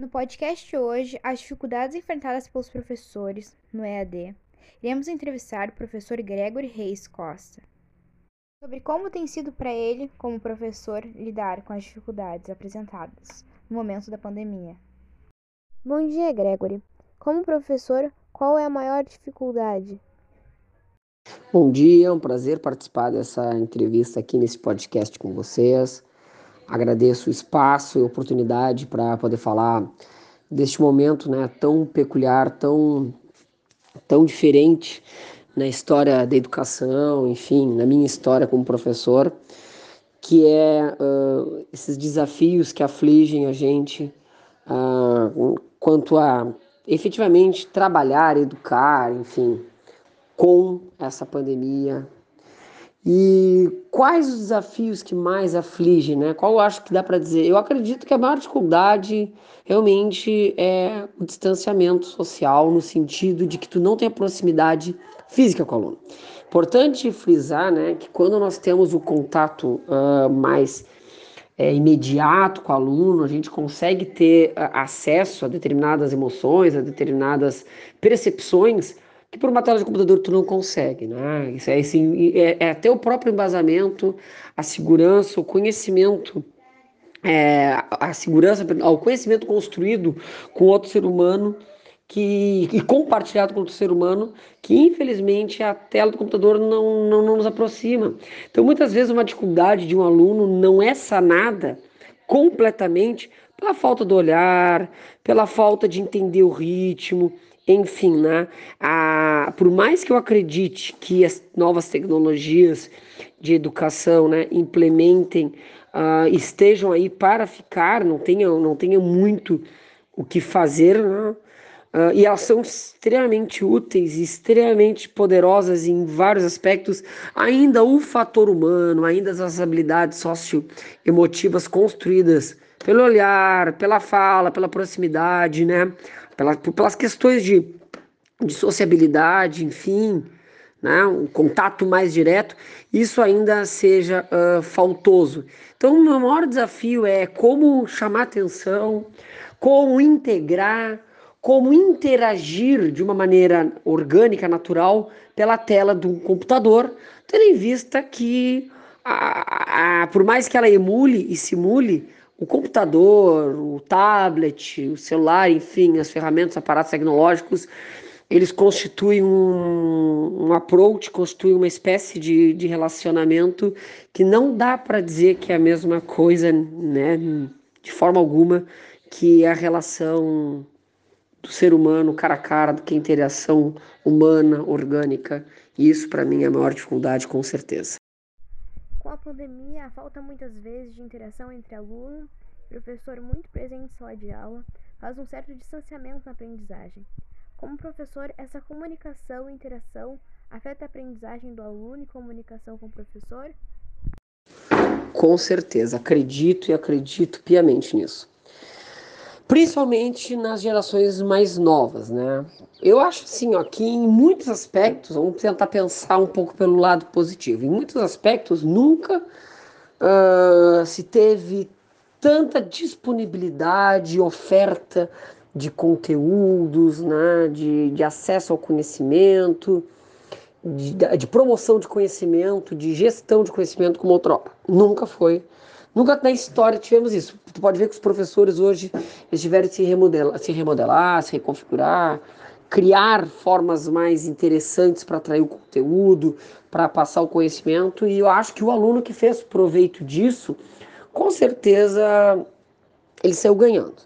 No podcast de hoje, as dificuldades enfrentadas pelos professores no EAD, iremos entrevistar o professor Gregory Reis Costa sobre como tem sido para ele, como professor, lidar com as dificuldades apresentadas no momento da pandemia. Bom dia, Gregory. Como professor, qual é a maior dificuldade? Bom dia, é um prazer participar dessa entrevista aqui nesse podcast com vocês. Agradeço o espaço e a oportunidade para poder falar deste momento né, tão peculiar, tão, tão diferente na história da educação, enfim, na minha história como professor, que é uh, esses desafios que afligem a gente uh, quanto a efetivamente trabalhar, educar, enfim, com essa pandemia, e quais os desafios que mais afligem, né? Qual eu acho que dá para dizer? Eu acredito que a maior dificuldade realmente é o distanciamento social, no sentido de que tu não tem a proximidade física com o aluno. Importante frisar, né, que quando nós temos o contato uh, mais é, imediato com o aluno, a gente consegue ter uh, acesso a determinadas emoções, a determinadas percepções que por uma tela de computador tu não consegue, né? Isso é, assim, é, é até o próprio embasamento, a segurança, o conhecimento, é, a segurança, o conhecimento construído com outro ser humano que, e compartilhado com outro ser humano, que infelizmente a tela do computador não, não, não nos aproxima. Então, muitas vezes, uma dificuldade de um aluno não é sanada completamente pela falta do olhar, pela falta de entender o ritmo, enfim, né? A, por mais que eu acredite que as novas tecnologias de educação né, implementem, uh, estejam aí para ficar, não tenha, não tenha muito o que fazer, né? Uh, e elas são extremamente úteis extremamente poderosas em vários aspectos. Ainda o fator humano, ainda as habilidades socioemotivas construídas pelo olhar, pela fala, pela proximidade, né? Pelas, pelas questões de, de sociabilidade, enfim, né? um contato mais direto, isso ainda seja uh, faltoso. Então, o meu maior desafio é como chamar atenção, como integrar como interagir de uma maneira orgânica, natural, pela tela do computador, tendo em vista que, a, a, por mais que ela emule e simule, o computador, o tablet, o celular, enfim, as ferramentas, aparatos tecnológicos, eles constituem um, um approach, constituem uma espécie de, de relacionamento que não dá para dizer que é a mesma coisa, né, de forma alguma, que a relação do ser humano cara a cara, do que a interação humana, orgânica. E isso, para mim, é a maior dificuldade, com certeza. Com a pandemia, a falta muitas vezes de interação entre aluno e professor muito presente em sala de aula faz um certo distanciamento na aprendizagem. Como professor, essa comunicação e interação afeta a aprendizagem do aluno e comunicação com o professor? Com certeza, acredito e acredito piamente nisso principalmente nas gerações mais novas, né? Eu acho assim, ó, que em muitos aspectos, vamos tentar pensar um pouco pelo lado positivo, em muitos aspectos nunca uh, se teve tanta disponibilidade, oferta de conteúdos, né, de, de acesso ao conhecimento, de, de promoção de conhecimento, de gestão de conhecimento como outrora. Nunca foi Nunca na história tivemos isso. Tu pode ver que os professores hoje eles tiveram que se remodelar, se, remodelar, se reconfigurar, criar formas mais interessantes para atrair o conteúdo, para passar o conhecimento. E eu acho que o aluno que fez proveito disso, com certeza ele saiu ganhando.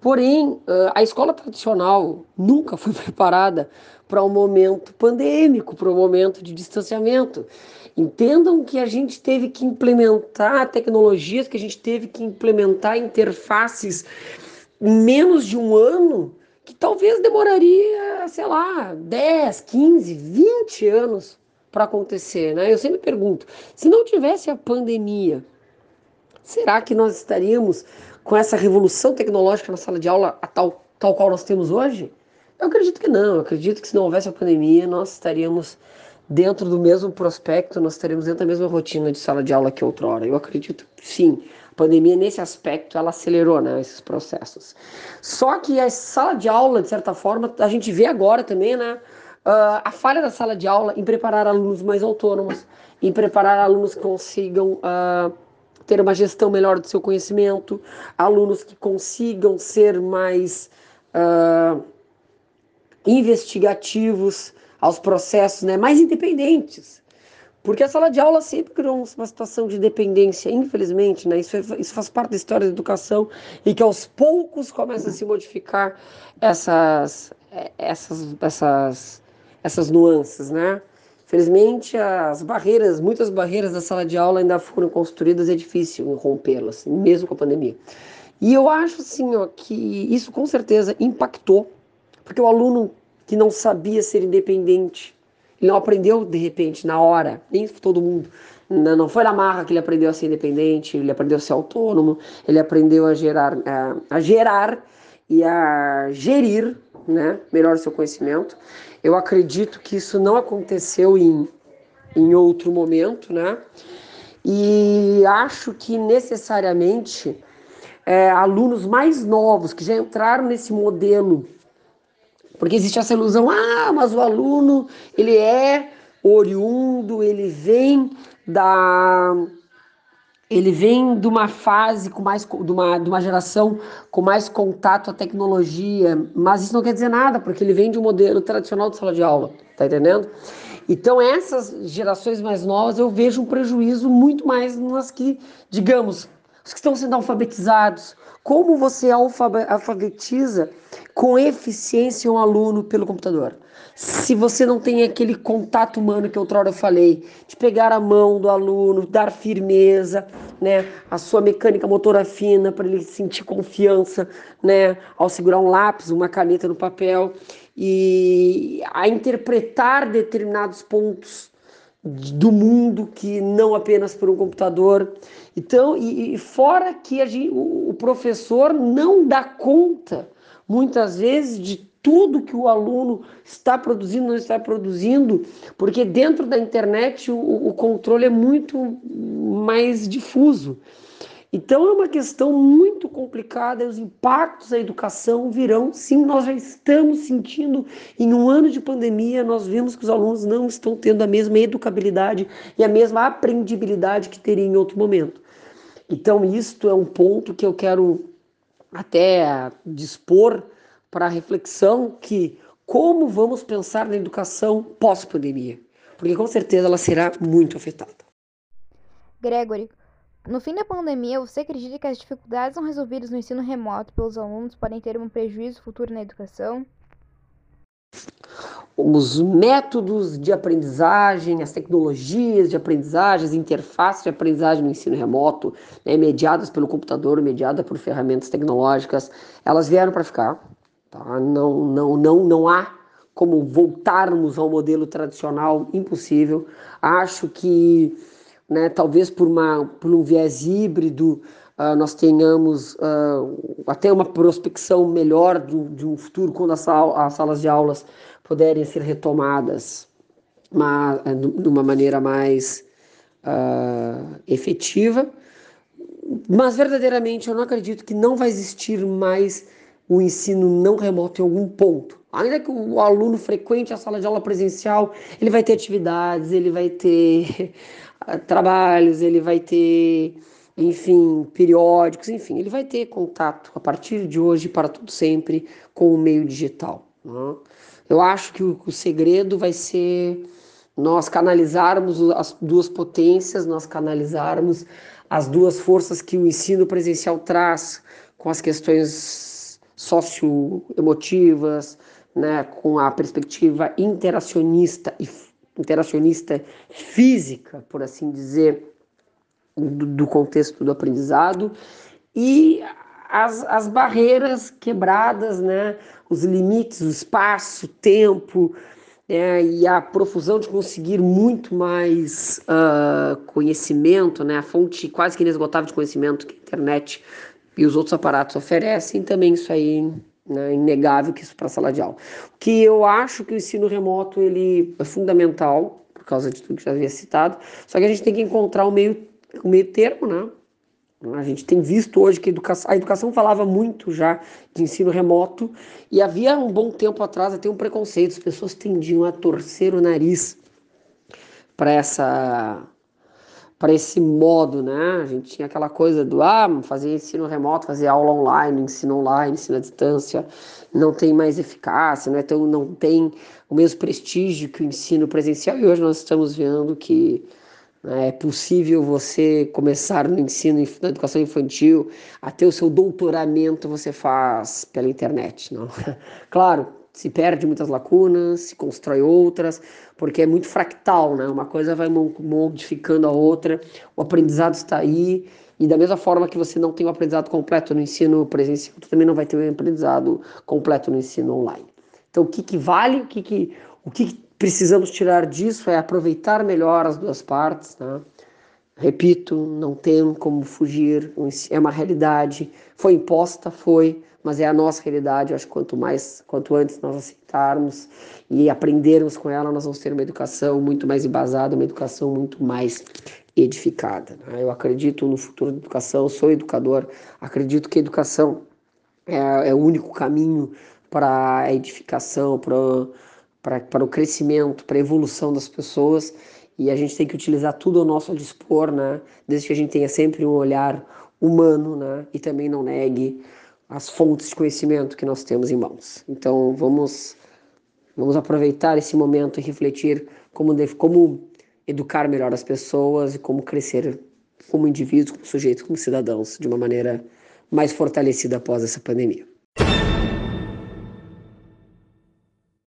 Porém, a escola tradicional nunca foi preparada para um momento pandêmico, para um momento de distanciamento. Entendam que a gente teve que implementar tecnologias, que a gente teve que implementar interfaces em menos de um ano, que talvez demoraria, sei lá, 10, 15, 20 anos para acontecer. Né? Eu sempre pergunto: se não tivesse a pandemia, será que nós estaríamos com essa revolução tecnológica na sala de aula, a tal, tal qual nós temos hoje? Eu acredito que não. Eu acredito que se não houvesse a pandemia, nós estaríamos dentro do mesmo prospecto, nós teremos dentro da mesma rotina de sala de aula que outrora. Eu acredito sim. A pandemia, nesse aspecto, ela acelerou né, esses processos. Só que a sala de aula, de certa forma, a gente vê agora também, né? Uh, a falha da sala de aula em preparar alunos mais autônomos, em preparar alunos que consigam uh, ter uma gestão melhor do seu conhecimento, alunos que consigam ser mais uh, investigativos aos processos, né, mais independentes. Porque a sala de aula sempre criou uma situação de dependência, infelizmente, né? Isso, é, isso faz parte da história da educação e que aos poucos começa a se modificar essas, essas, essas, essas nuances, né? Felizmente, as barreiras, muitas barreiras da sala de aula ainda foram construídas e é difícil rompê-las, mesmo com a pandemia. E eu acho assim, ó, que isso com certeza impactou, porque o aluno que não sabia ser independente, ele não aprendeu de repente, na hora, nem todo mundo. Não foi na marra que ele aprendeu a ser independente, ele aprendeu a ser autônomo, ele aprendeu a gerar, a, gerar e a gerir né, melhor o seu conhecimento. Eu acredito que isso não aconteceu em, em outro momento, né? E acho que necessariamente é, alunos mais novos que já entraram nesse modelo, porque existe essa ilusão, ah, mas o aluno ele é oriundo, ele vem da ele vem de uma fase com mais de uma, de uma geração com mais contato à tecnologia, mas isso não quer dizer nada, porque ele vem de um modelo tradicional de sala de aula, tá entendendo? Então essas gerações mais novas eu vejo um prejuízo muito mais nas que, digamos, os que estão sendo alfabetizados, como você alfabetiza com eficiência um aluno pelo computador? Se você não tem aquele contato humano que outrora eu falei, de pegar a mão do aluno, dar firmeza, né, a sua mecânica motora fina para ele sentir confiança, né, ao segurar um lápis, uma caneta no papel e a interpretar determinados pontos do mundo que não apenas por um computador. Então, e, e fora que gente, o, o professor não dá conta, muitas vezes, de tudo que o aluno está produzindo, não está produzindo, porque dentro da internet o, o controle é muito mais difuso. Então é uma questão muito complicada e os impactos da educação virão. Sim, nós já estamos sentindo em um ano de pandemia, nós vemos que os alunos não estão tendo a mesma educabilidade e a mesma aprendibilidade que teriam em outro momento. Então, isto é um ponto que eu quero até dispor para reflexão que como vamos pensar na educação pós-pandemia, porque com certeza ela será muito afetada. Gregory, no fim da pandemia, você acredita que as dificuldades não resolvidas no ensino remoto pelos alunos podem ter um prejuízo futuro na educação? Os métodos de aprendizagem, as tecnologias de aprendizagem, as interfaces de aprendizagem no ensino remoto, né, mediadas pelo computador, mediadas por ferramentas tecnológicas, elas vieram para ficar. Tá? Não, não, não, não há como voltarmos ao modelo tradicional, impossível. Acho que né? Talvez por, uma, por um viés híbrido uh, nós tenhamos uh, até uma prospecção melhor do, de um futuro quando as, as salas de aulas puderem ser retomadas uma, de uma maneira mais uh, efetiva. Mas verdadeiramente eu não acredito que não vai existir mais o ensino não remoto em algum ponto. Ainda que o aluno frequente a sala de aula presencial, ele vai ter atividades, ele vai ter trabalhos, ele vai ter, enfim, periódicos, enfim, ele vai ter contato a partir de hoje para tudo sempre com o meio digital. Né? Eu acho que o, o segredo vai ser nós canalizarmos as duas potências, nós canalizarmos as duas forças que o ensino presencial traz com as questões socioemotivas, né, com a perspectiva interacionista e interacionista física, por assim dizer, do, contexto do aprendizado e as, as barreiras quebradas, né? os limites, o espaço, o tempo é, e a profusão de conseguir muito mais uh, conhecimento, né? a fonte quase que inesgotável de conhecimento que a internet e os outros aparatos oferecem, também isso aí né, inegável que isso para a sala de aula. Que eu acho que o ensino remoto ele é fundamental, por causa de tudo que já havia citado. Só que a gente tem que encontrar o meio, o meio termo, né? A gente tem visto hoje que a educação, a educação falava muito já de ensino remoto e havia um bom tempo atrás até um preconceito, as pessoas tendiam a torcer o nariz para essa para esse modo, né? A gente tinha aquela coisa do ah, fazer ensino remoto, fazer aula online, ensino online, ensino à distância, não tem mais eficácia, não, é tão, não tem o mesmo prestígio que o ensino presencial, e hoje nós estamos vendo que né, é possível você começar no ensino, na educação infantil, até o seu doutoramento você faz pela internet, não? Claro, se perde muitas lacunas, se constrói outras, porque é muito fractal, né? Uma coisa vai modificando a outra, o aprendizado está aí, e da mesma forma que você não tem o um aprendizado completo no ensino presencial, você também não vai ter o um aprendizado completo no ensino online. Então, o que, que vale, o que, que, o que, que precisamos tirar disso é aproveitar melhor as duas partes, né? Repito, não tem como fugir, é uma realidade, foi imposta, foi, mas é a nossa realidade. Eu acho que quanto mais, quanto antes nós aceitarmos e aprendermos com ela, nós vamos ter uma educação muito mais embasada, uma educação muito mais edificada. Né? Eu acredito no futuro da educação, sou educador, acredito que a educação é, é o único caminho para a edificação, para, para, para o crescimento, para a evolução das pessoas e a gente tem que utilizar tudo ao nosso dispor, né? Desde que a gente tenha sempre um olhar humano, né? E também não negue as fontes de conhecimento que nós temos em mãos. Então vamos vamos aproveitar esse momento e refletir como deve, como educar melhor as pessoas e como crescer como indivíduos, como sujeitos, como cidadãos de uma maneira mais fortalecida após essa pandemia.